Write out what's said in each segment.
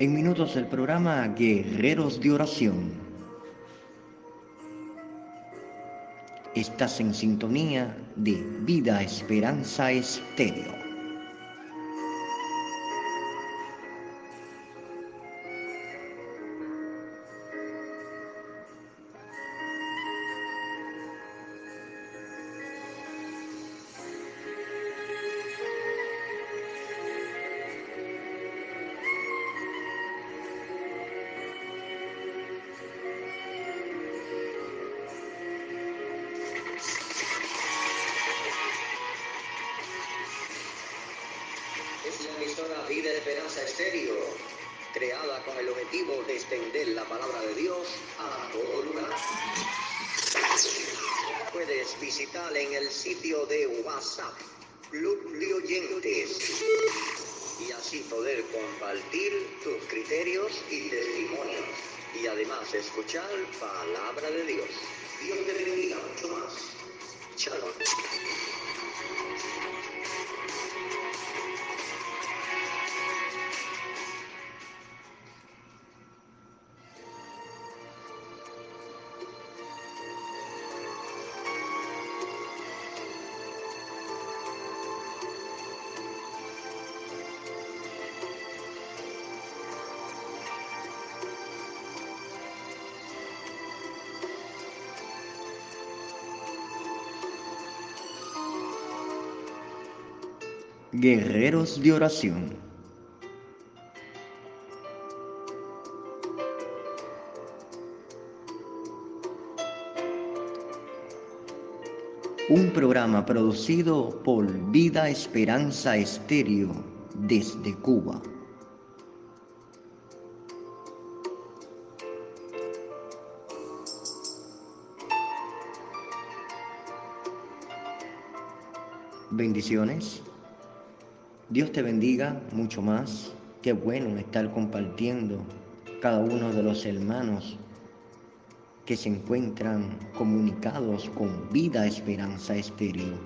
En minutos el programa Guerreros de Oración. Estás en sintonía de Vida Esperanza Estéreo. Y testimonios, y además escuchar palabra de Dios. Dios te bendiga mucho más. Shalom. Guerreros de Oración. Un programa producido por Vida Esperanza Estéreo desde Cuba. Bendiciones. Dios te bendiga mucho más. Qué bueno estar compartiendo cada uno de los hermanos que se encuentran comunicados con vida, esperanza estéreo.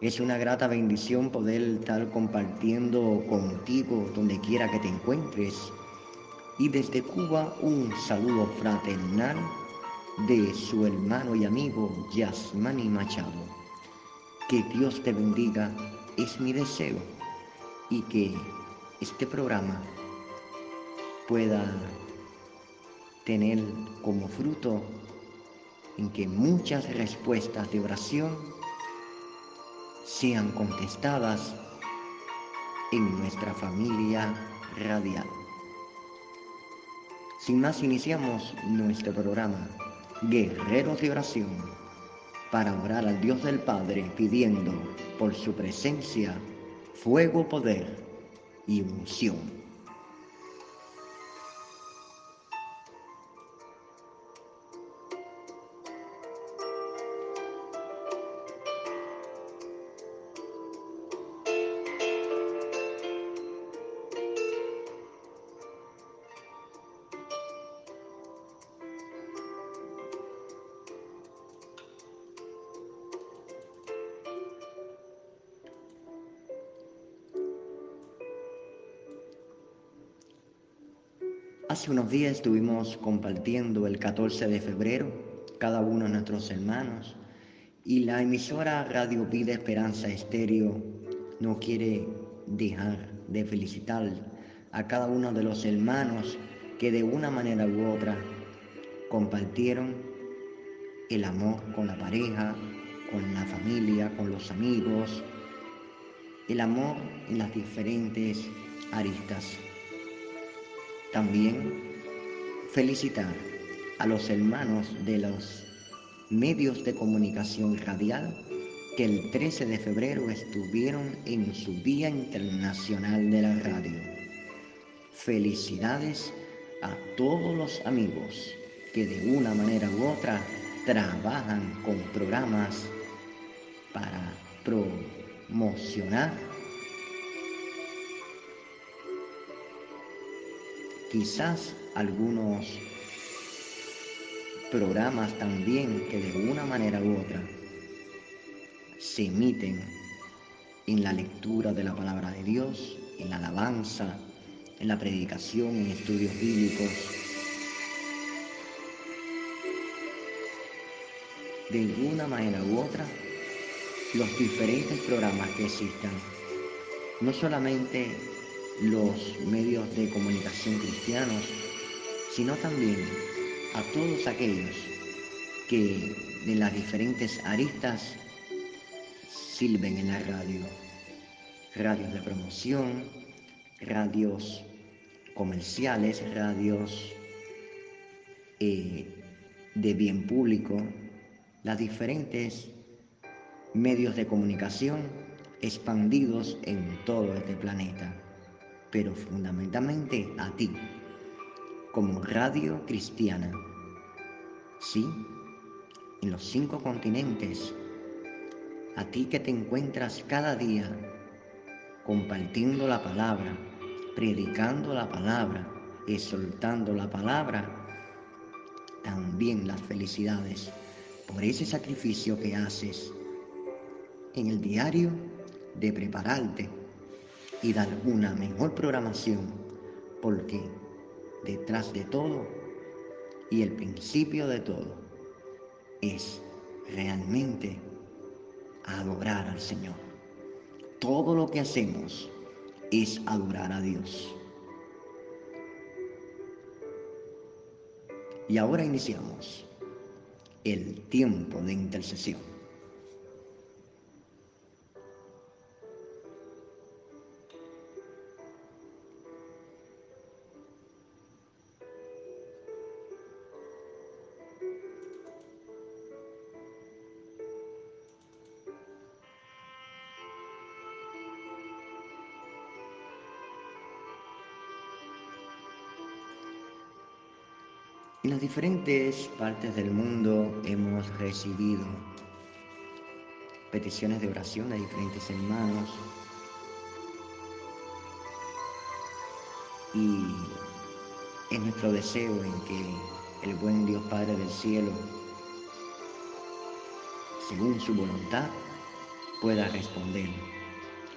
Es una grata bendición poder estar compartiendo contigo donde quiera que te encuentres. Y desde Cuba un saludo fraternal de su hermano y amigo Yasmani Machado. Que Dios te bendiga es mi deseo y que este programa pueda tener como fruto en que muchas respuestas de oración sean contestadas en nuestra familia radial. Sin más, iniciamos nuestro programa Guerreros de Oración para orar al Dios del Padre pidiendo por su presencia fuego, poder y unción. Hace unos días estuvimos compartiendo el 14 de febrero, cada uno de nuestros hermanos, y la emisora Radio Vida Esperanza Estéreo no quiere dejar de felicitar a cada uno de los hermanos que de una manera u otra compartieron el amor con la pareja, con la familia, con los amigos, el amor en las diferentes aristas. También felicitar a los hermanos de los medios de comunicación radial que el 13 de febrero estuvieron en su Día Internacional de la Radio. Felicidades a todos los amigos que de una manera u otra trabajan con programas para promocionar quizás algunos programas también que de una manera u otra se emiten en la lectura de la palabra de Dios, en la alabanza, en la predicación, en estudios bíblicos. De alguna manera u otra, los diferentes programas que existan, no solamente los medios de comunicación cristianos, sino también a todos aquellos que de las diferentes aristas sirven en la radio. Radios de promoción, radios comerciales, radios eh, de bien público, las diferentes medios de comunicación expandidos en todo este planeta, pero fundamentalmente a ti, como radio cristiana. Sí, en los cinco continentes, a ti que te encuentras cada día compartiendo la palabra, predicando la palabra, exaltando la palabra, también las felicidades por ese sacrificio que haces en el diario de prepararte y dar una mejor programación, porque detrás de todo y el principio de todo es realmente adorar al Señor. Todo lo que hacemos es adorar a Dios. Y ahora iniciamos el tiempo de intercesión. En las diferentes partes del mundo hemos recibido peticiones de oración de diferentes hermanos y es nuestro deseo en que el buen Dios Padre del cielo, según su voluntad, pueda responder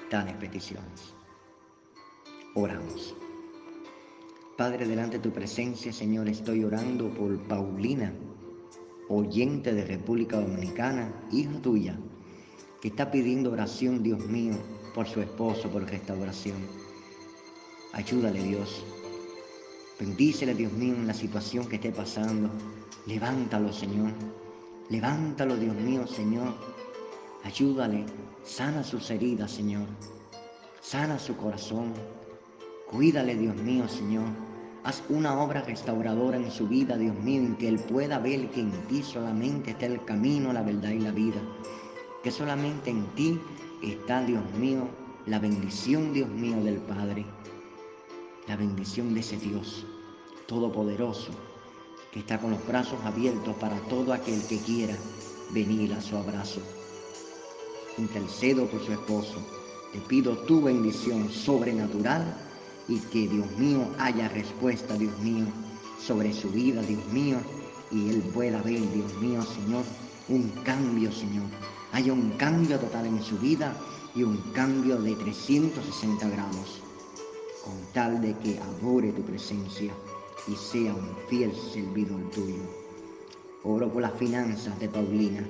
tales peticiones. Oramos. Padre, delante de tu presencia, Señor, estoy orando por Paulina, oyente de República Dominicana, hija tuya, que está pidiendo oración, Dios mío, por su esposo, por restauración. Ayúdale, Dios. Bendícele, Dios mío, en la situación que esté pasando. Levántalo, Señor. Levántalo, Dios mío, Señor. Ayúdale. Sana sus heridas, Señor. Sana su corazón. Cuídale, Dios mío, Señor. Haz una obra restauradora en su vida, Dios mío, en que Él pueda ver que en ti solamente está el camino, la verdad y la vida. Que solamente en ti está, Dios mío, la bendición, Dios mío, del Padre. La bendición de ese Dios todopoderoso que está con los brazos abiertos para todo aquel que quiera venir a su abrazo. Intercedo por su esposo. Te pido tu bendición sobrenatural y que Dios mío haya respuesta, Dios mío, sobre su vida, Dios mío, y Él pueda ver, Dios mío, Señor, un cambio, Señor. Haya un cambio total en su vida y un cambio de 360 grados, con tal de que adore tu presencia y sea un fiel servidor tuyo. Oro por las finanzas de Paulina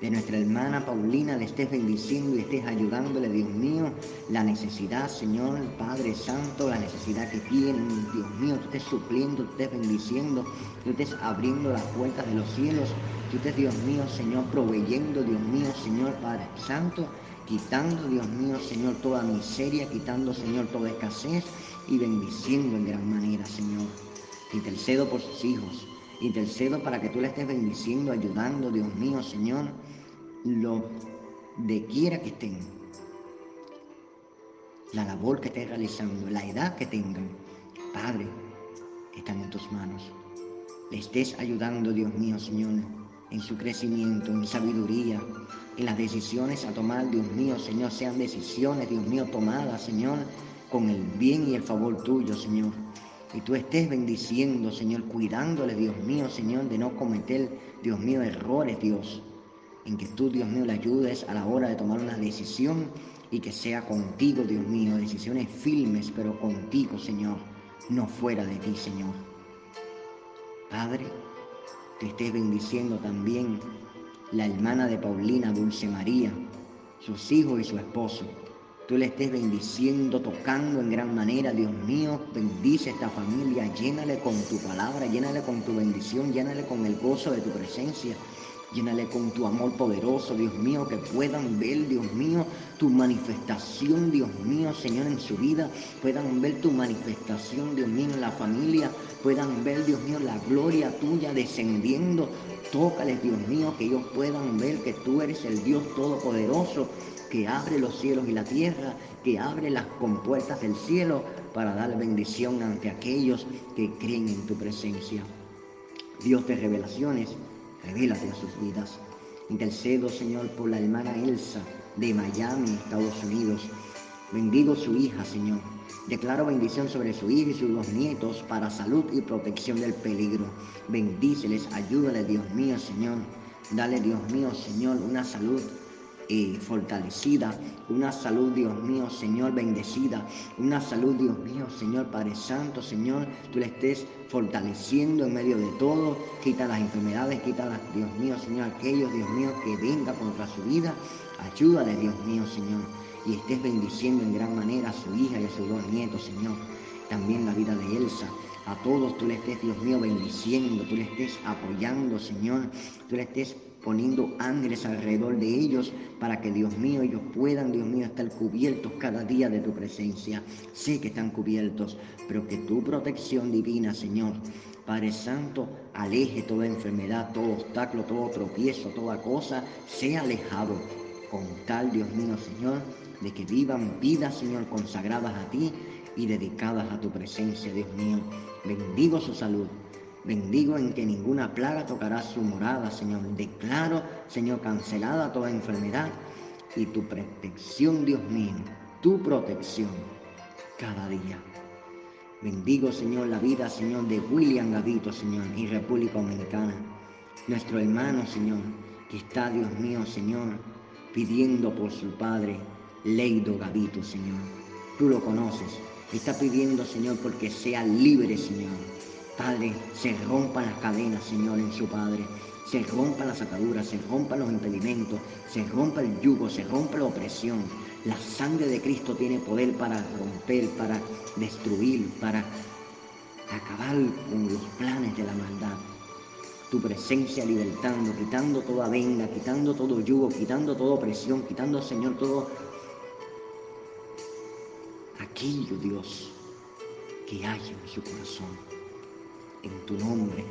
de nuestra hermana Paulina le estés bendiciendo y estés ayudándole, Dios mío, la necesidad, Señor, Padre Santo, la necesidad que tiene, Dios mío, tú estés supliendo, tú estés bendiciendo, tú estés abriendo las puertas de los cielos, tú estés, Dios mío, Señor, proveyendo, Dios mío, Señor, Padre Santo, quitando, Dios mío, Señor, toda miseria, quitando, Señor, toda escasez y bendiciendo en gran manera, Señor. Intercedo por sus hijos, intercedo para que tú le estés bendiciendo, ayudando, Dios mío, Señor lo de quiera que estén, la labor que estén realizando, la edad que tengan, Padre, están en tus manos. Le estés ayudando, Dios mío, Señor, en su crecimiento, en sabiduría, en las decisiones a tomar, Dios mío, Señor, sean decisiones, Dios mío, tomadas, Señor, con el bien y el favor tuyo, Señor. Y tú estés bendiciendo, Señor, cuidándole, Dios mío, Señor, de no cometer, Dios mío, errores, Dios en que tú, Dios mío, le ayudes a la hora de tomar una decisión y que sea contigo, Dios mío, decisiones firmes, pero contigo, Señor, no fuera de ti, Señor. Padre, te estés bendiciendo también la hermana de Paulina, Dulce María, sus hijos y su esposo. Tú le estés bendiciendo, tocando en gran manera, Dios mío, bendice esta familia, llénale con tu palabra, llénale con tu bendición, llénale con el gozo de tu presencia. Llénale con tu amor poderoso, Dios mío, que puedan ver, Dios mío, tu manifestación, Dios mío, Señor, en su vida. Puedan ver tu manifestación, Dios mío, en la familia. Puedan ver, Dios mío, la gloria tuya descendiendo. Tócales, Dios mío, que ellos puedan ver que tú eres el Dios Todopoderoso, que abre los cielos y la tierra, que abre las compuertas del cielo para dar bendición ante aquellos que creen en tu presencia. Dios de revelaciones revélate a sus vidas. Intercedo, Señor, por la hermana Elsa de Miami, Estados Unidos. Bendigo su hija, Señor. Declaro bendición sobre su hija y sus dos nietos para salud y protección del peligro. Bendíceles, ayúdale, Dios mío, Señor. Dale, Dios mío, Señor, una salud eh, fortalecida, una salud, Dios mío, Señor, bendecida, una salud, Dios mío, Señor, Padre Santo, Señor, tú le estés fortaleciendo en medio de todo, quita las enfermedades, quita las, Dios mío, Señor, aquellos, Dios mío, que venga contra su vida, ayúdale, Dios mío, Señor, y estés bendiciendo en gran manera a su hija y a sus dos nietos, Señor, también la vida de Elsa, a todos tú le estés, Dios mío, bendiciendo, tú le estés apoyando, Señor, tú le estés poniendo ángeles alrededor de ellos para que, Dios mío, ellos puedan, Dios mío, estar cubiertos cada día de tu presencia. Sé que están cubiertos, pero que tu protección divina, Señor, Padre Santo, aleje toda enfermedad, todo obstáculo, todo tropiezo, toda cosa, sea alejado con tal, Dios mío, Señor, de que vivan vidas, Señor, consagradas a ti y dedicadas a tu presencia, Dios mío. Bendigo su salud, Bendigo en que ninguna plaga tocará su morada, Señor. Declaro, Señor, cancelada toda enfermedad y tu protección, Dios mío, tu protección cada día. Bendigo, Señor, la vida, Señor, de William Gavito, Señor, y República Dominicana. Nuestro hermano, Señor, que está, Dios mío, Señor, pidiendo por su padre, Leido Gavito, Señor. Tú lo conoces. Está pidiendo, Señor, porque sea libre, Señor Padre, se rompan las cadenas, Señor, en su Padre. Se rompan las ataduras, se rompan los impedimentos, se rompa el yugo, se rompa la opresión. La sangre de Cristo tiene poder para romper, para destruir, para acabar con los planes de la maldad. Tu presencia libertando, quitando toda venda, quitando todo yugo, quitando toda opresión, quitando, Señor, todo aquello, Dios, que hay en su corazón en tu nombre.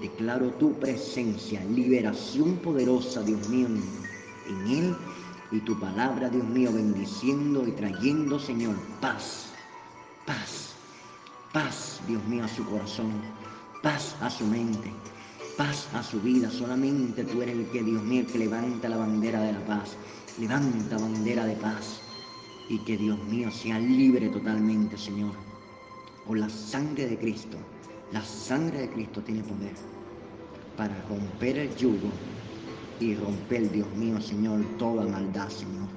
Declaro tu presencia, liberación poderosa, Dios mío, en Él y tu palabra, Dios mío, bendiciendo y trayendo, Señor, paz, paz, paz, Dios mío, a su corazón, paz a su mente, paz a su vida. Solamente tú eres el que, Dios mío, que levanta la bandera de la paz, levanta bandera de paz y que, Dios mío, sea libre totalmente, Señor, por la sangre de Cristo la sangre de Cristo tiene poder para romper el yugo y romper, Dios mío, Señor, toda maldad, Señor.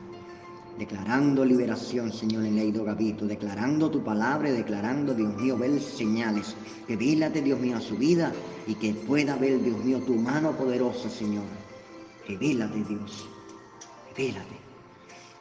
Declarando liberación, Señor, en Leido Gavito, declarando tu palabra, declarando, Dios mío, ver señales. Que vílate, Dios mío, a su vida y que pueda ver, Dios mío, tu mano poderosa, Señor. Revélate, Dios. Revélate.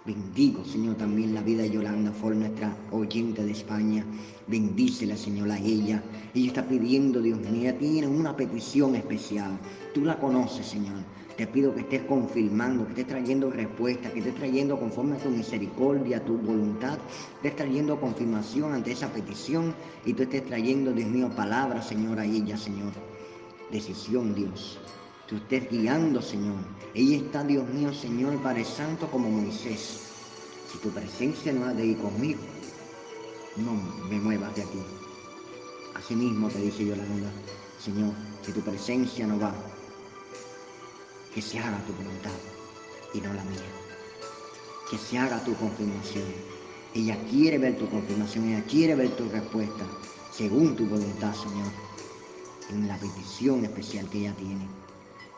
Bendigo, Señor, también la vida de Yolanda Ford, nuestra oyente de España. Bendícela, Señor, a ella. Ella está pidiendo, Dios mío, ella tiene una petición especial. Tú la conoces, Señor. Te pido que estés confirmando, que estés trayendo respuesta, que estés trayendo conforme a tu misericordia, a tu voluntad, estés trayendo confirmación ante esa petición y tú estés trayendo, Dios mío, palabras, Señor, a ella, Señor. Decisión, Dios tú estés guiando, Señor. Ella está, Dios mío, Señor, Padre Santo, como Moisés. Si tu presencia no ha de ir conmigo, no me muevas de aquí. Asimismo te dice yo la verdad, Señor, si tu presencia no va, que se haga tu voluntad y no la mía. Que se haga tu confirmación. Ella quiere ver tu confirmación, ella quiere ver tu respuesta, según tu voluntad, Señor, en la petición especial que ella tiene.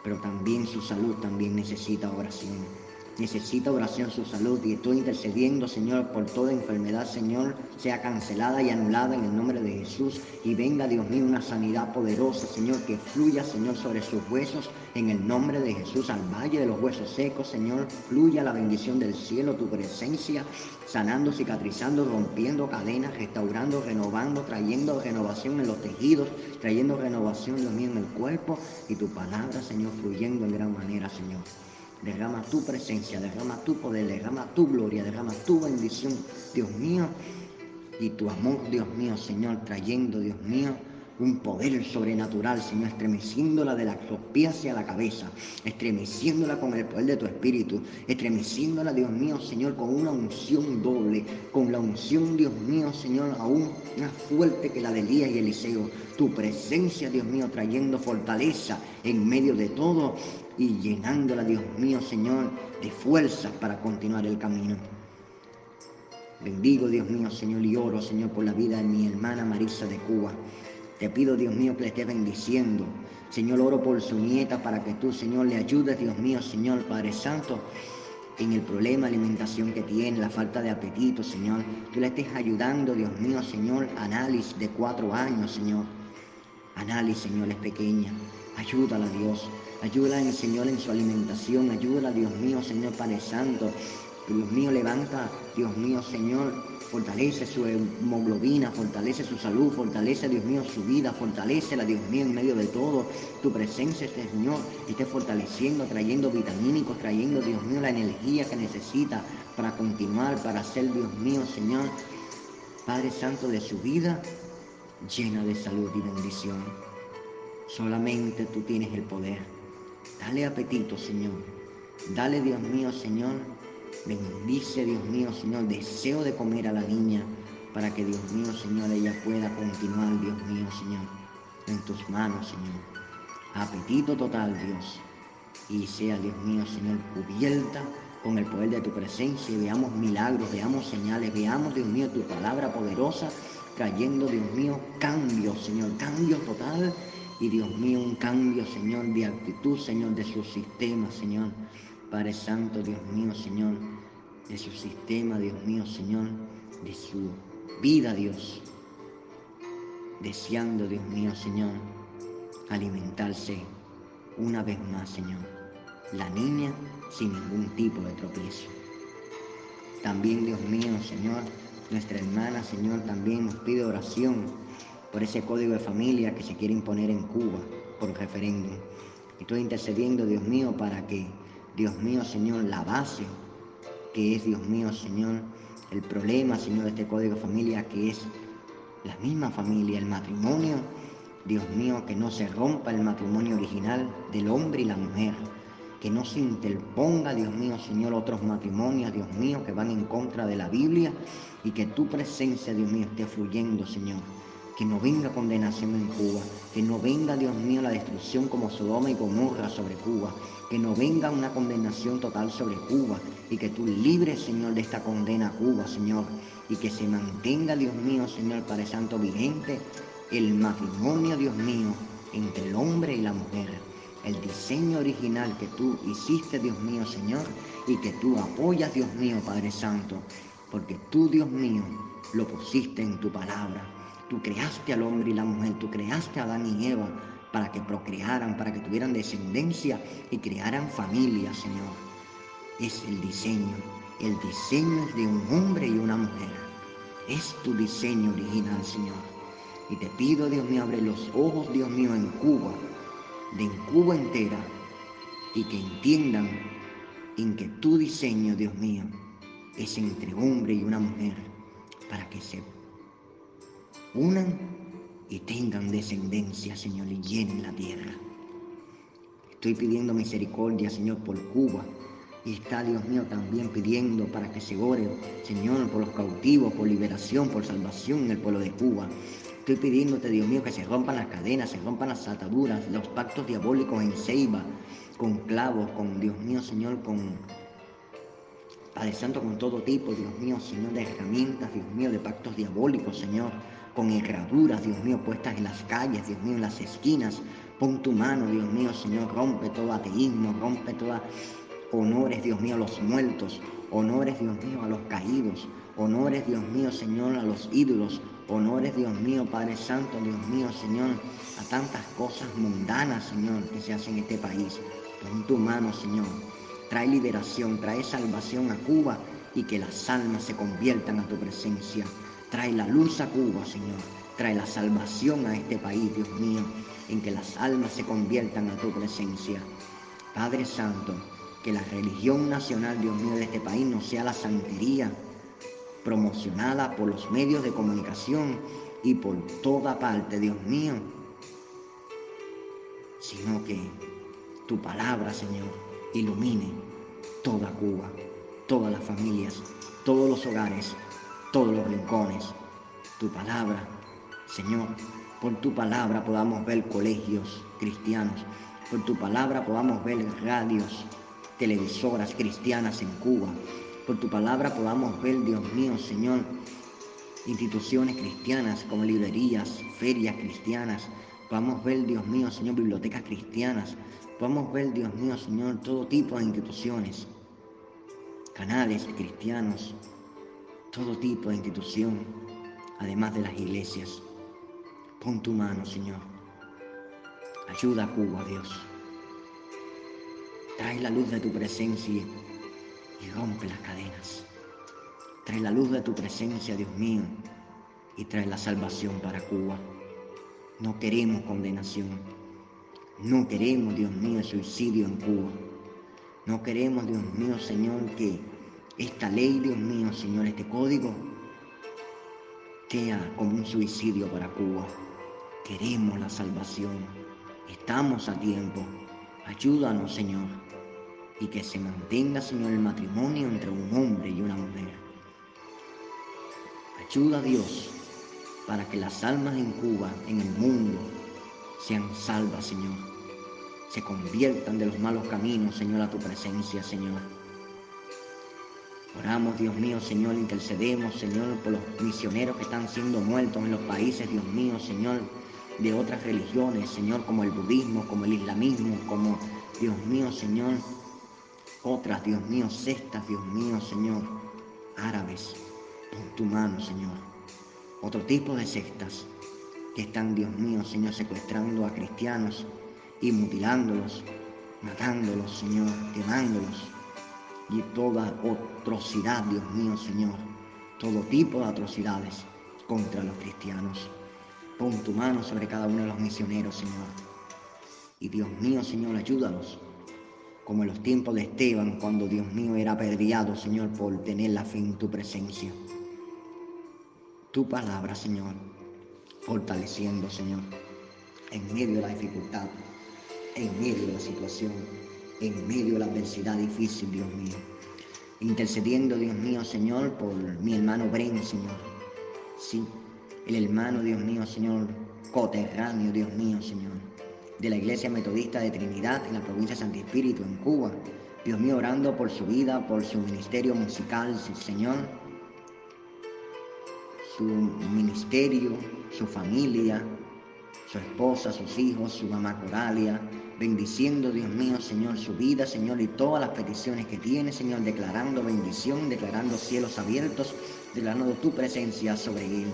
Pero también su salud también necesita oración necesita oración su salud y estoy intercediendo, Señor, por toda enfermedad, Señor, sea cancelada y anulada en el nombre de Jesús. Y venga, Dios mío, una sanidad poderosa, Señor, que fluya, Señor, sobre sus huesos en el nombre de Jesús, al valle de los huesos secos, Señor, fluya la bendición del cielo, tu presencia, sanando, cicatrizando, rompiendo cadenas, restaurando, renovando, trayendo renovación en los tejidos, trayendo renovación, Dios mío, en el cuerpo. Y tu palabra, Señor, fluyendo en gran manera, Señor. Derrama tu presencia, derrama tu poder, derrama tu gloria, derrama tu bendición, Dios mío, y tu amor, Dios mío, Señor, trayendo, Dios mío, un poder sobrenatural, Señor, estremeciéndola de los pies hacia la cabeza, estremeciéndola con el poder de tu espíritu, estremeciéndola, Dios mío, Señor, con una unción doble, con la unción, Dios mío, Señor, aún más fuerte que la de Elías y Eliseo. Tu presencia, Dios mío, trayendo fortaleza en medio de todo y llenándola, Dios mío, Señor, de fuerzas para continuar el camino. Bendigo, Dios mío, Señor, y oro, Señor, por la vida de mi hermana Marisa de Cuba. Te pido, Dios mío, que le esté bendiciendo. Señor, oro por su nieta para que tú, Señor, le ayudes, Dios mío, Señor, Padre Santo, en el problema de alimentación que tiene, la falta de apetito, Señor. Tú le estés ayudando, Dios mío, Señor, análisis de cuatro años, Señor. Análisis, Señor, es pequeña. Ayúdala, Dios. Ayúdala, Señor, en su alimentación. Ayúdala, Dios mío, Señor Padre Santo. Dios mío, levanta, Dios mío, Señor, fortalece su hemoglobina, fortalece su salud, fortalece, Dios mío, su vida, fortalece la Dios mío, en medio de todo. Tu presencia, Señor, esté fortaleciendo, trayendo vitamínicos, trayendo, Dios mío, la energía que necesita para continuar, para ser, Dios mío, Señor, Padre Santo de su vida, llena de salud y bendición. Solamente tú tienes el poder. Dale apetito, Señor. Dale, Dios mío, Señor. Bendice, Dios mío, Señor. Deseo de comer a la niña para que, Dios mío, Señor, ella pueda continuar, Dios mío, Señor, en tus manos, Señor. Apetito total, Dios. Y sea, Dios mío, Señor, cubierta con el poder de tu presencia y veamos milagros, veamos señales, veamos, Dios mío, tu palabra poderosa, trayendo, Dios mío, cambio, Señor, cambio total y Dios mío, un cambio, Señor, de actitud, Señor, de su sistema, Señor. Padre Santo, Dios mío, Señor, de su sistema, Dios mío, Señor, de su vida, Dios. Deseando, Dios mío, Señor, alimentarse una vez más, Señor. La niña sin ningún tipo de tropiezo. También, Dios mío, Señor, nuestra hermana, Señor, también nos pide oración por ese código de familia que se quiere imponer en Cuba por referéndum. Estoy intercediendo, Dios mío, para que, Dios mío, Señor, la base, que es, Dios mío, Señor, el problema, Señor, de este código de familia, que es la misma familia, el matrimonio, Dios mío, que no se rompa el matrimonio original del hombre y la mujer, que no se interponga, Dios mío, Señor, otros matrimonios, Dios mío, que van en contra de la Biblia y que tu presencia, Dios mío, esté fluyendo, Señor que no venga condenación en Cuba, que no venga, Dios mío, la destrucción como Sodoma y Gomorra sobre Cuba, que no venga una condenación total sobre Cuba y que tú libres, Señor, de esta condena a Cuba, Señor, y que se mantenga, Dios mío, Señor, Padre Santo, vigente el matrimonio, Dios mío, entre el hombre y la mujer, el diseño original que tú hiciste, Dios mío, Señor, y que tú apoyas, Dios mío, Padre Santo, porque tú, Dios mío, lo pusiste en tu palabra. Tú creaste al hombre y la mujer, tú creaste a Adán y Eva para que procrearan, para que tuvieran descendencia y crearan familia, Señor. Es el diseño. El diseño es de un hombre y una mujer. Es tu diseño original, Señor. Y te pido, Dios mío, abre los ojos, Dios mío, en Cuba, de en Cuba entera, y que entiendan en que tu diseño, Dios mío, es entre hombre y una mujer, para que se unan y tengan descendencia, Señor, y llenen la tierra. Estoy pidiendo misericordia, Señor, por Cuba. Y está, Dios mío, también pidiendo para que se ore, Señor, por los cautivos, por liberación, por salvación en el pueblo de Cuba. Estoy pidiéndote, Dios mío, que se rompan las cadenas, se rompan las ataduras, los pactos diabólicos en ceiba, con clavos, con, Dios mío, Señor, con Padre Santo, con todo tipo, Dios mío, Señor, de herramientas, Dios mío, de pactos diabólicos, Señor con herraduras, Dios mío, puestas en las calles, Dios mío, en las esquinas, Pon tu mano, Dios mío, Señor, rompe todo ateísmo, rompe toda honores, Dios mío, a los muertos, honores, Dios mío, a los caídos, honores, Dios mío, Señor, a los ídolos, honores, Dios mío, Padre Santo, Dios mío, Señor, a tantas cosas mundanas, Señor, que se hacen en este país. Pon tu mano, Señor. Trae liberación, trae salvación a Cuba y que las almas se conviertan a tu presencia. Trae la luz a Cuba, Señor. Trae la salvación a este país, Dios mío, en que las almas se conviertan a tu presencia. Padre Santo, que la religión nacional, Dios mío, de este país no sea la santería promocionada por los medios de comunicación y por toda parte, Dios mío, sino que tu palabra, Señor, ilumine toda Cuba, todas las familias, todos los hogares, todos los rincones. Tu palabra, Señor, por tu palabra podamos ver colegios cristianos, por tu palabra podamos ver radios televisoras cristianas en Cuba. Por tu palabra podamos ver, Dios mío, Señor, instituciones cristianas como librerías, ferias cristianas. Podamos ver, Dios mío, Señor, bibliotecas cristianas. Podamos ver, Dios mío, Señor, todo tipo de instituciones, canales cristianos, todo tipo de institución, además de las iglesias. Pon tu mano, Señor. Ayuda a Cuba, Dios. Trae la luz de tu presencia y rompe las cadenas. Trae la luz de tu presencia, Dios mío, y trae la salvación para Cuba. No queremos condenación. No queremos, Dios mío, suicidio en Cuba. No queremos, Dios mío, Señor, que esta ley, Dios mío, Señor, este código, sea como un suicidio para Cuba. Queremos la salvación. Estamos a tiempo. Ayúdanos, Señor, y que se mantenga, Señor, el matrimonio entre un hombre y una mujer. Ayuda a Dios para que las almas en Cuba, en el mundo, sean salvas, Señor. Se conviertan de los malos caminos, Señor, a tu presencia, Señor. Oramos, Dios mío, Señor, intercedemos, Señor, por los misioneros que están siendo muertos en los países, Dios mío, Señor de otras religiones, Señor, como el budismo, como el islamismo, como, Dios mío, Señor, otras, Dios mío, cestas, Dios mío, Señor, árabes, con tu mano, Señor. Otro tipo de sectas que están, Dios mío, Señor, secuestrando a cristianos y mutilándolos, matándolos, Señor, quemándolos. Y toda atrocidad, Dios mío, Señor, todo tipo de atrocidades contra los cristianos. Pon tu mano sobre cada uno de los misioneros, Señor. Y Dios mío, Señor, ayúdalos. Como en los tiempos de Esteban, cuando Dios mío era apedreado, Señor, por tener la fe en tu presencia. Tu palabra, Señor, fortaleciendo, Señor, en medio de la dificultad, en medio de la situación, en medio de la adversidad difícil, Dios mío. Intercediendo, Dios mío, Señor, por mi hermano Bren, Señor. Sí, el hermano, Dios mío, Señor, coterráneo, Dios mío, Señor, de la Iglesia Metodista de Trinidad en la provincia de Santo Espíritu, en Cuba. Dios mío, orando por su vida, por su ministerio musical, Señor, su ministerio, su familia, su esposa, sus hijos, su mamá Coralia, bendiciendo, Dios mío, Señor, su vida, Señor, y todas las peticiones que tiene, Señor, declarando bendición, declarando cielos abiertos, declarando tu presencia sobre él.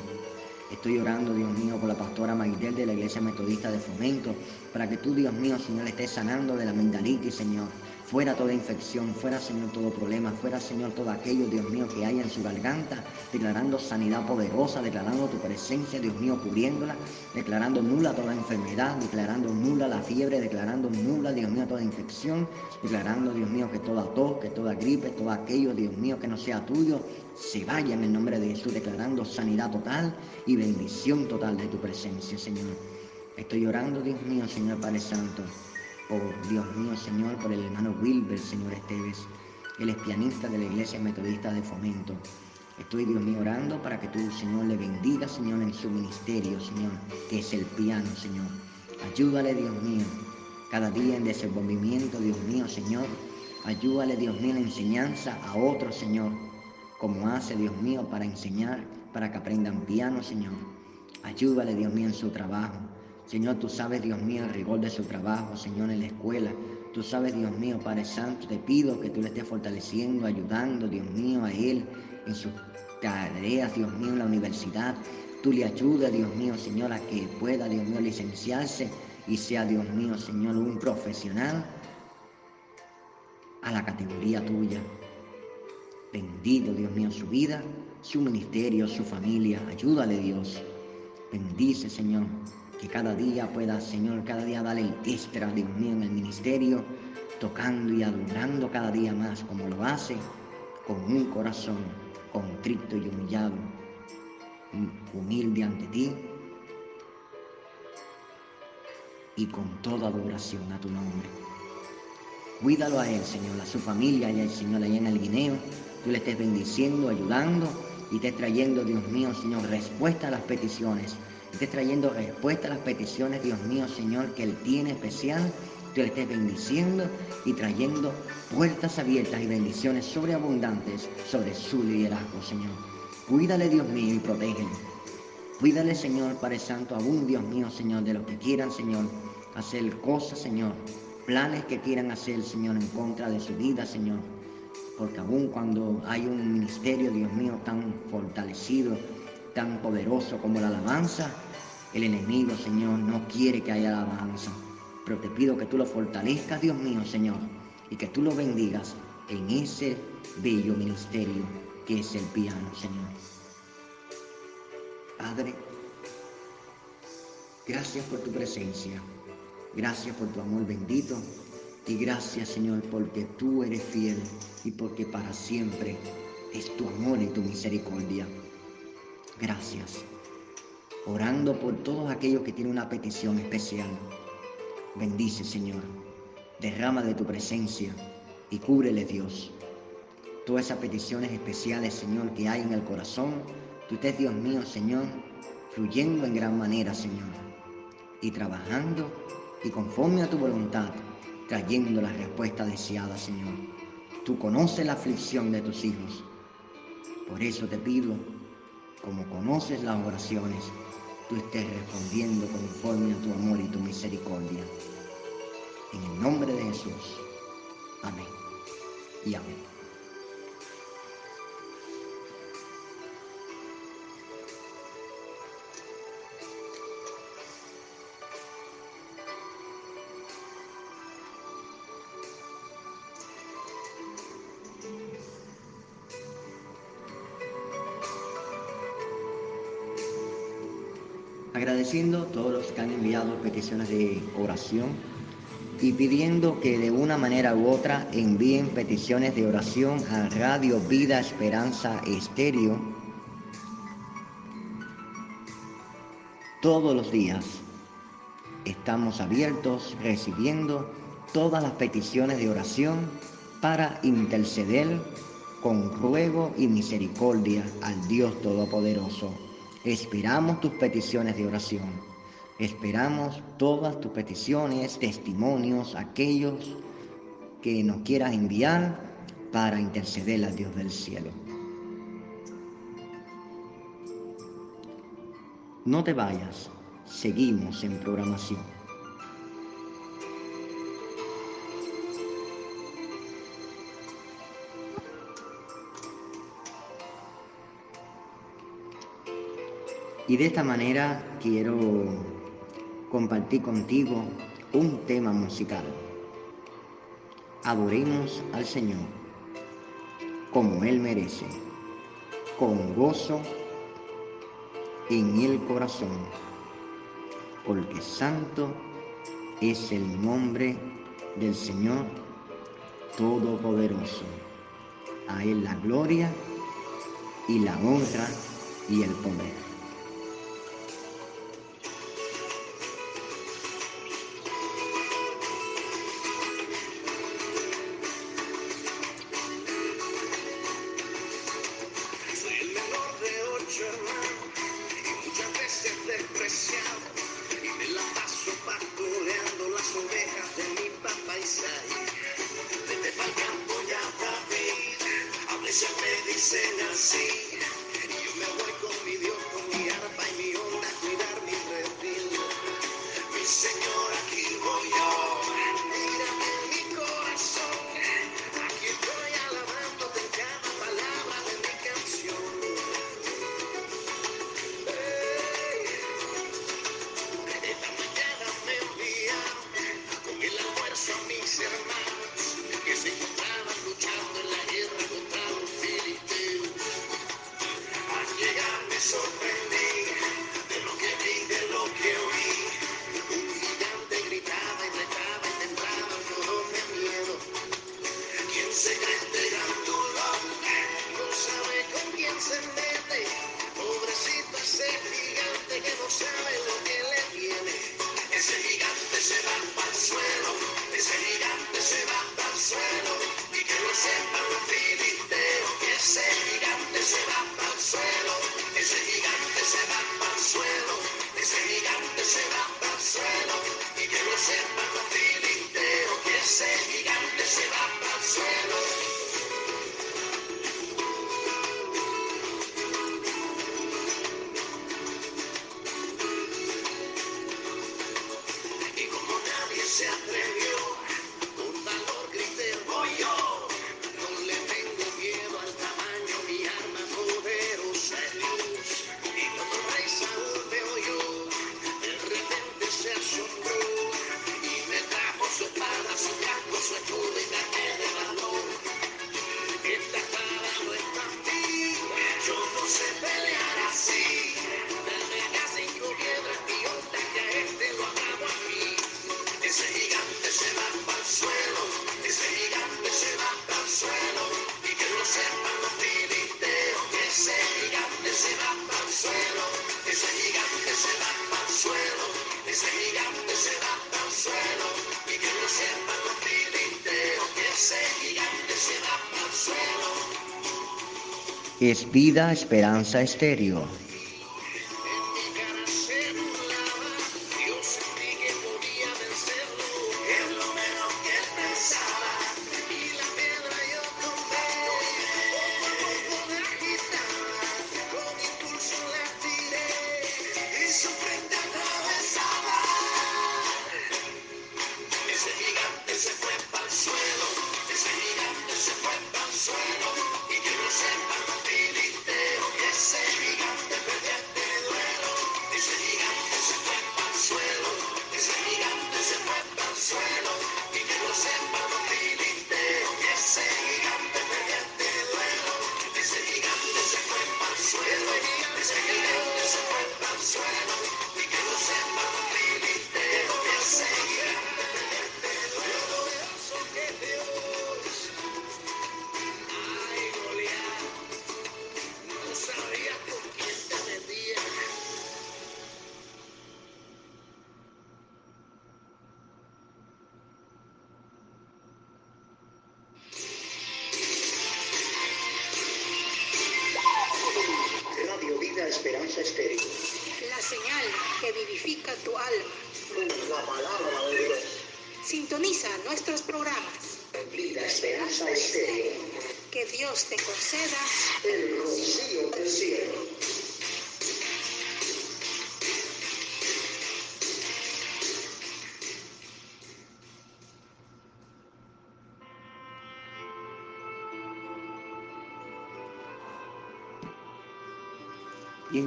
Estoy orando, Dios mío, por la pastora Maidel de la Iglesia Metodista de Fomento, para que tú, Dios mío, Señor, estés sanando de la mendalitis, Señor. Fuera toda infección, fuera, Señor, todo problema, fuera, Señor, todo aquello, Dios mío, que haya en su garganta, declarando sanidad poderosa, declarando tu presencia, Dios mío, cubriéndola, declarando nula toda enfermedad, declarando nula la fiebre, declarando nula, Dios mío, toda infección, declarando, Dios mío, que toda tos, que toda gripe, todo aquello, Dios mío, que no sea tuyo, se vaya en el nombre de Jesús, declarando sanidad total y bendición total de tu presencia, Señor. Estoy orando, Dios mío, Señor Padre Santo por Dios mío, Señor, por el hermano Wilber, Señor Esteves. Él es pianista de la Iglesia Metodista de Fomento. Estoy, Dios mío, orando para que tú, Señor, le bendiga, Señor, en su ministerio, Señor, que es el piano, Señor. Ayúdale, Dios mío, cada día en desenvolvimiento, Dios mío, Señor. Ayúdale, Dios mío, en enseñanza a otros, Señor, como hace, Dios mío, para enseñar, para que aprendan piano, Señor. Ayúdale, Dios mío, en su trabajo. Señor, tú sabes, Dios mío, el rigor de su trabajo, Señor, en la escuela. Tú sabes, Dios mío, Padre Santo, te pido que tú le estés fortaleciendo, ayudando, Dios mío, a él en sus tareas, Dios mío, en la universidad. Tú le ayudas, Dios mío, Señor, a que pueda, Dios mío, licenciarse y sea, Dios mío, Señor, un profesional a la categoría tuya. Bendito, Dios mío, su vida, su ministerio, su familia. Ayúdale, Dios. Bendice, Señor, que cada día pueda, Señor, cada día darle el extra, Dios mío, en el ministerio, tocando y adorando cada día más, como lo hace, con un corazón contrito y humillado, humilde ante ti, y con toda adoración a tu nombre. Cuídalo a él, Señor, a su familia y al Señor allá en el Guineo. Tú le estés bendiciendo, ayudando y estés trayendo, Dios mío, Señor, respuesta a las peticiones. Estés trayendo respuesta a las peticiones, Dios mío, Señor, que Él tiene especial. Tú le estés bendiciendo y trayendo puertas abiertas y bendiciones sobreabundantes sobre su liderazgo, Señor. Cuídale, Dios mío, y protégele. Cuídale, Señor, Padre Santo, aún, Dios mío, Señor, de los que quieran, Señor, hacer cosas, Señor, planes que quieran hacer, Señor, en contra de su vida, Señor. Porque aún cuando hay un ministerio, Dios mío, tan fortalecido, tan poderoso como la alabanza, el enemigo, Señor, no quiere que haya alabanza. Pero te pido que tú lo fortalezcas, Dios mío, Señor, y que tú lo bendigas en ese bello ministerio que es el piano, Señor. Padre, gracias por tu presencia. Gracias por tu amor bendito y gracias Señor porque tú eres fiel y porque para siempre es tu amor y tu misericordia. Gracias. Orando por todos aquellos que tienen una petición especial. Bendice Señor. Derrama de tu presencia y cúbrele Dios. Todas esas peticiones especiales Señor que hay en el corazón. Tú estés Dios mío Señor fluyendo en gran manera Señor y trabajando y conforme a tu voluntad, trayendo la respuesta deseada, Señor. Tú conoces la aflicción de tus hijos. Por eso te pido, como conoces las oraciones, tú estés respondiendo conforme a tu amor y tu misericordia. En el nombre de Jesús. Amén. Y amén. Agradeciendo todos los que han enviado peticiones de oración y pidiendo que de una manera u otra envíen peticiones de oración a Radio Vida Esperanza Estéreo todos los días. Estamos abiertos recibiendo todas las peticiones de oración para interceder con ruego y misericordia al Dios Todopoderoso. Esperamos tus peticiones de oración. Esperamos todas tus peticiones, testimonios, aquellos que nos quieras enviar para interceder al Dios del cielo. No te vayas, seguimos en programación. Y de esta manera quiero compartir contigo un tema musical. Adoremos al Señor como Él merece, con gozo en el corazón, porque santo es el nombre del Señor Todopoderoso. A Él la gloria y la honra y el poder. Me dicen así, es vida, esperanza, estéreo.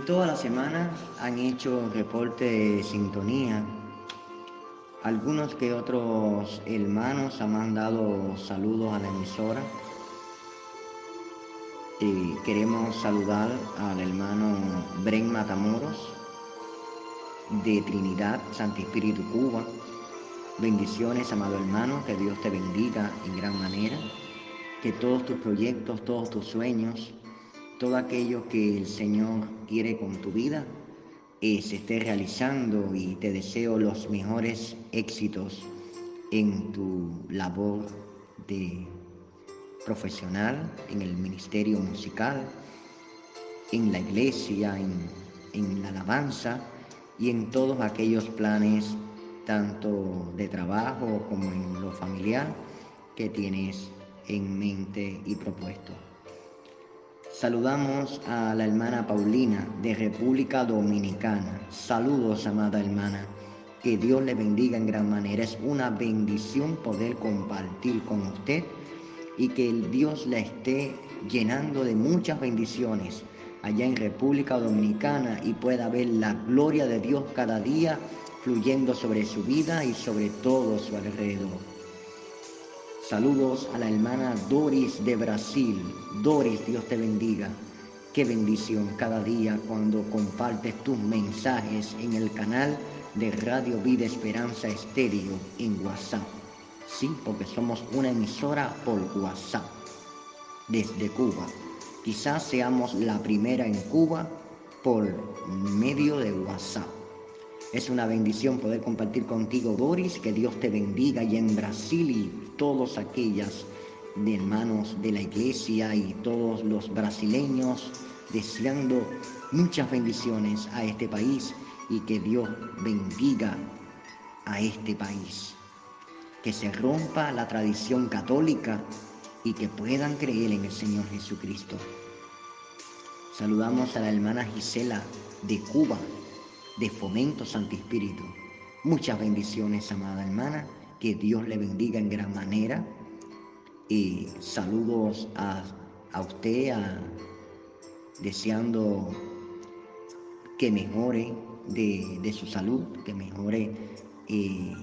En toda la semana han hecho reporte de sintonía. Algunos que otros hermanos han mandado saludos a la emisora. Y queremos saludar al hermano Bren Matamoros de Trinidad, Santo Espíritu Cuba. Bendiciones, amado hermano, que Dios te bendiga en gran manera. Que todos tus proyectos, todos tus sueños, todo aquello que el Señor quiere con tu vida eh, se esté realizando y te deseo los mejores éxitos en tu labor de profesional, en el ministerio musical, en la iglesia, en, en la alabanza y en todos aquellos planes, tanto de trabajo como en lo familiar, que tienes en mente y propuesto. Saludamos a la hermana Paulina de República Dominicana. Saludos, amada hermana. Que Dios le bendiga en gran manera. Es una bendición poder compartir con usted y que Dios la esté llenando de muchas bendiciones allá en República Dominicana y pueda ver la gloria de Dios cada día fluyendo sobre su vida y sobre todo su alrededor. Saludos a la hermana Doris de Brasil. Doris, Dios te bendiga. Qué bendición cada día cuando compartes tus mensajes en el canal de Radio Vida Esperanza Estéreo en WhatsApp. Sí, porque somos una emisora por WhatsApp desde Cuba. Quizás seamos la primera en Cuba por medio de WhatsApp. Es una bendición poder compartir contigo, Doris. Que Dios te bendiga y en Brasil y todos aquellas de hermanos de la iglesia y todos los brasileños deseando muchas bendiciones a este país y que Dios bendiga a este país. que se rompa la tradición católica y que puedan creer en el Señor Jesucristo. Saludamos a la hermana Gisela de Cuba, de Fomento Santo Espíritu. Muchas bendiciones, amada hermana. Que Dios le bendiga en gran manera. Y saludos a, usted, deseando que mejore de, su salud, que mejore eh,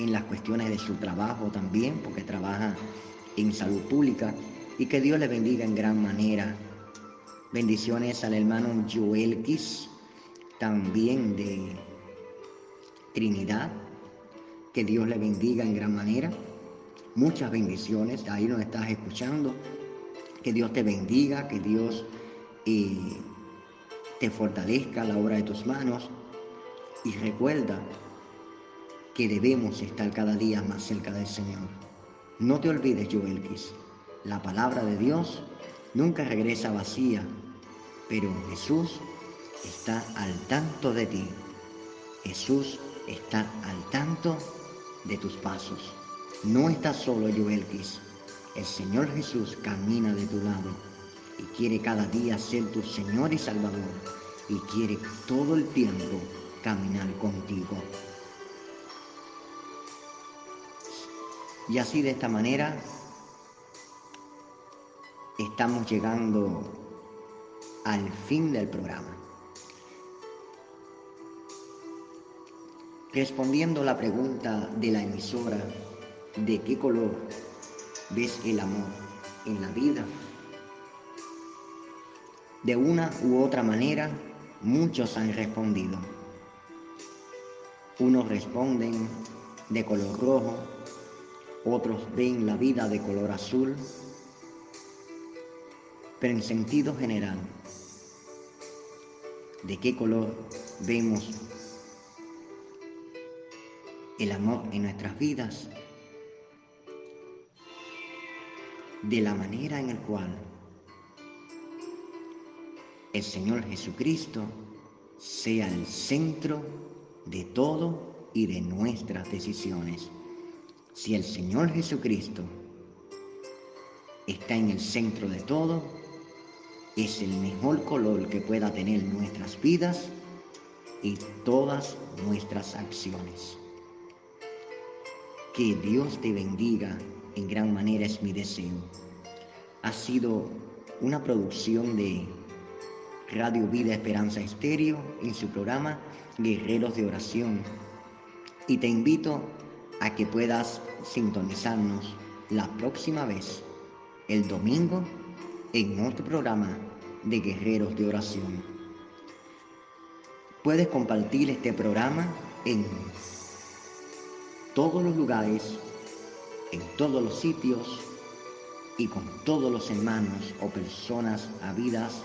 en las cuestiones de su trabajo también, porque trabaja en salud pública, y que Dios le bendiga en gran manera. Bendiciones al hermano Joel Kiss, también de Trinidad, que Dios le bendiga en gran manera. Muchas bendiciones, ahí nos estás escuchando. Que Dios te bendiga, que Dios eh, te fortalezca la obra de tus manos. Y recuerda que debemos estar cada día más cerca del Señor. No te olvides, Joelquis, la palabra de Dios nunca regresa vacía, pero Jesús está al tanto de ti. Jesús está al tanto de tus pasos. No estás solo, Joelquis. El Señor Jesús camina de tu lado y quiere cada día ser tu Señor y Salvador y quiere todo el tiempo caminar contigo. Y así de esta manera estamos llegando al fin del programa. Respondiendo la pregunta de la emisora, ¿de qué color ves el amor en la vida? De una u otra manera, muchos han respondido. Unos responden de color rojo, otros ven la vida de color azul, pero en sentido general, ¿de qué color vemos el amor en nuestras vidas? De la manera en la cual el Señor Jesucristo sea el centro de todo y de nuestras decisiones. Si el Señor Jesucristo está en el centro de todo, es el mejor color que pueda tener nuestras vidas y todas nuestras acciones. Que Dios te bendiga en gran manera es mi deseo. Ha sido una producción de Radio Vida Esperanza Estéreo en su programa Guerreros de Oración. Y te invito a que puedas sintonizarnos la próxima vez, el domingo, en otro programa de Guerreros de Oración. Puedes compartir este programa en todos los lugares, en todos los sitios y con todos los hermanos o personas habidas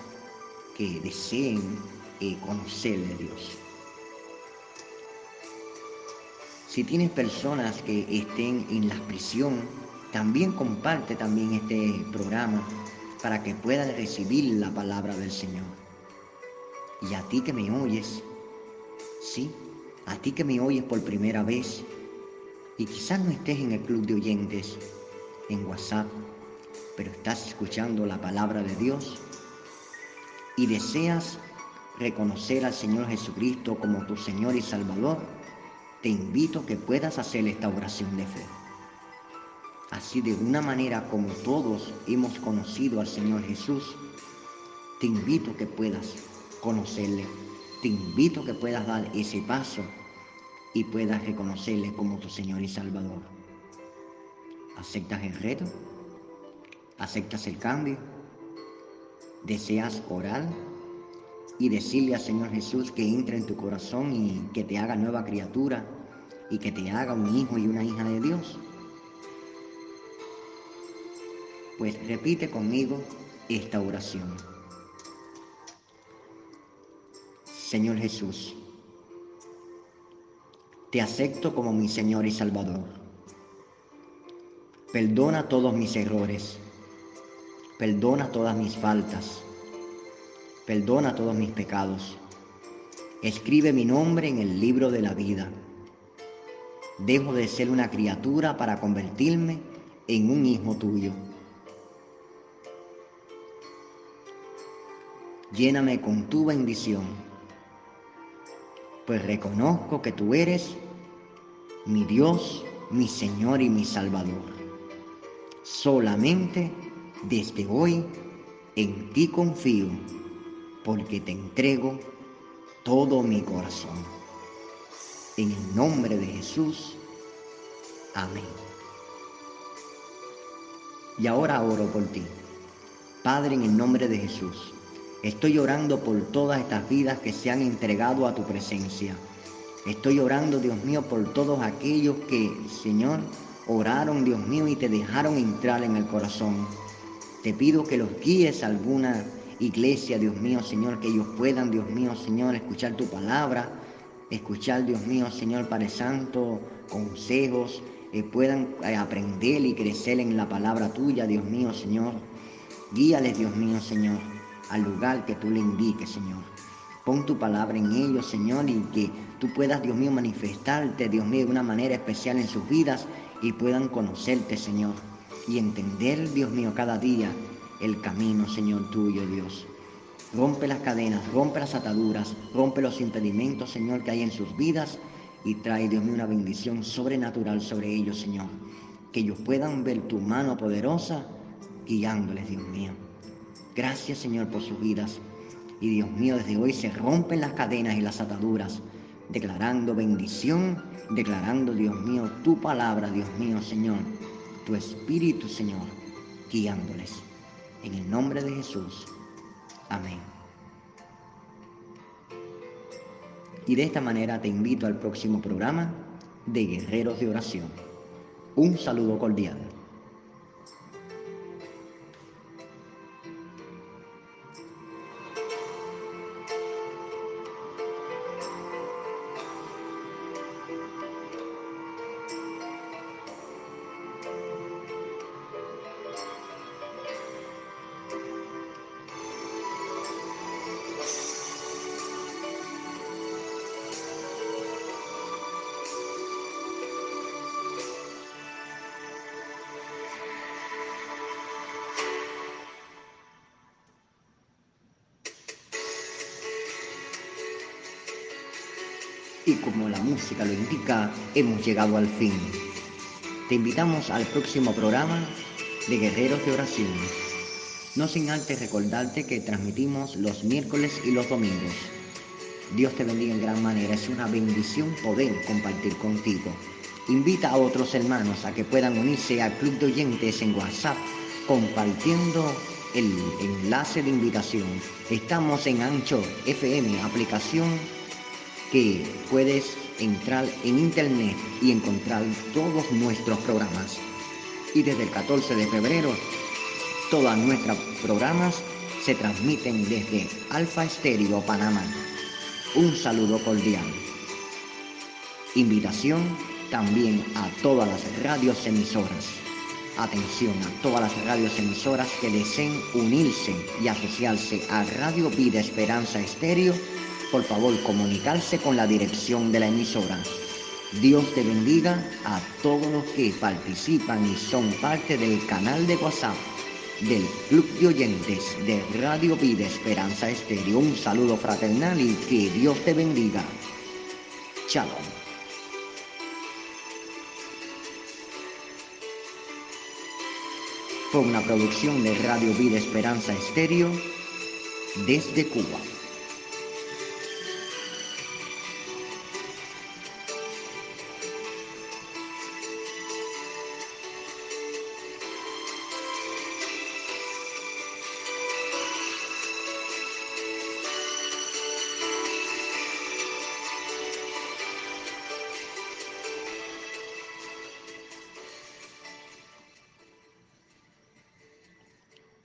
que deseen eh, conocerle a Dios. Si tienes personas que estén en la prisión, también comparte también este programa para que puedan recibir la palabra del Señor. Y a ti que me oyes, sí, a ti que me oyes por primera vez y quizás no estés en el club de oyentes en WhatsApp, pero estás escuchando la palabra de Dios y deseas reconocer al Señor Jesucristo como tu Señor y Salvador, te invito a que puedas hacer esta oración de fe. Así de una manera como todos hemos conocido al Señor Jesús, te invito a que puedas conocerle, te invito a que puedas dar ese paso y puedas reconocerle como tu Señor y Salvador. ¿Aceptas el reto? ¿Aceptas el cambio? ¿Deseas orar? y decirle al Señor Jesús que entre en tu corazón y que te haga nueva criatura y que te haga un hijo y una hija de Dios? Pues repite conmigo esta oración. Señor Jesús, te acepto como mi Señor y Salvador. Perdona todos mis errores. Perdona todas mis faltas perdona todos mis pecados. Escribe mi nombre en el libro de la vida. Dejo de ser una criatura para convertirme en un hijo tuyo. Lléname con tu bendición, pues reconozco que tú eres mi Dios, mi Señor y mi Salvador. Solamente desde hoy en ti confío, porque te entrego todo mi corazón. En el nombre de Jesús. Amén. Y ahora oro por ti. Padre, en el nombre de Jesús, estoy orando por todas estas vidas que se han entregado a tu presencia. Estoy orando, Dios mío, por todos aquellos que, Señor, oraron, Dios mío, y te dejaron entrar en el corazón. Te pido que los guíes a alguna iglesia, Dios mío, Señor, que ellos puedan, Dios mío, Señor, escuchar tu palabra, escuchar, Dios mío, Señor, Padre Santo, consejos, eh, puedan eh, aprender y crecer en la palabra tuya, Dios mío, Señor. Guíales, Dios mío, Señor, al lugar que tú le indiques, Señor. Pon tu palabra en ellos, Señor, y que tú puedas, Dios mío, manifestarte, Dios mío, de una manera especial en sus vidas y puedan conocerte, Señor, y entender, Dios mío, cada día el camino, Señor tuyo, Dios. Rompe las cadenas, rompe las ataduras, rompe los impedimentos, Señor, que hay en sus vidas y trae, Dios mío, una bendición sobrenatural sobre ellos, Señor. Que ellos puedan ver tu mano poderosa guiándoles, Dios mío. Gracias, Señor, por sus vidas. Y Dios mío, desde hoy se rompen las cadenas y las ataduras, declarando bendición, declarando, Dios mío, tu palabra, Dios mío, Señor, tu Espíritu, Señor, guiándoles. En el nombre de Jesús. Amén. Y de esta manera te invito al próximo programa de Guerreros de Oración. Un saludo cordial. Música lo indica, hemos llegado al fin. Te invitamos al próximo programa de Guerreros de Oración. No sin antes recordarte que transmitimos los miércoles y los domingos. Dios te bendiga en gran manera. Es una bendición poder compartir contigo. Invita a otros hermanos a que puedan unirse al club de oyentes en WhatsApp compartiendo el enlace de invitación. Estamos en Ancho FM, aplicación que puedes entrar en internet y encontrar todos nuestros programas. Y desde el 14 de febrero, todos nuestros programas se transmiten desde Alfa Estéreo, Panamá. Un saludo cordial. Invitación también a todas las radios emisoras. Atención a todas las radios emisoras que deseen unirse y asociarse a Radio Vida Esperanza Estéreo por favor comunicarse con la dirección de la emisora. Dios te bendiga a todos los que participan y son parte del canal de WhatsApp del Club de Oyentes de Radio Vida Esperanza Estéreo. Un saludo fraternal y que Dios te bendiga. Chao. Fue una producción de Radio Vida Esperanza Estéreo desde Cuba.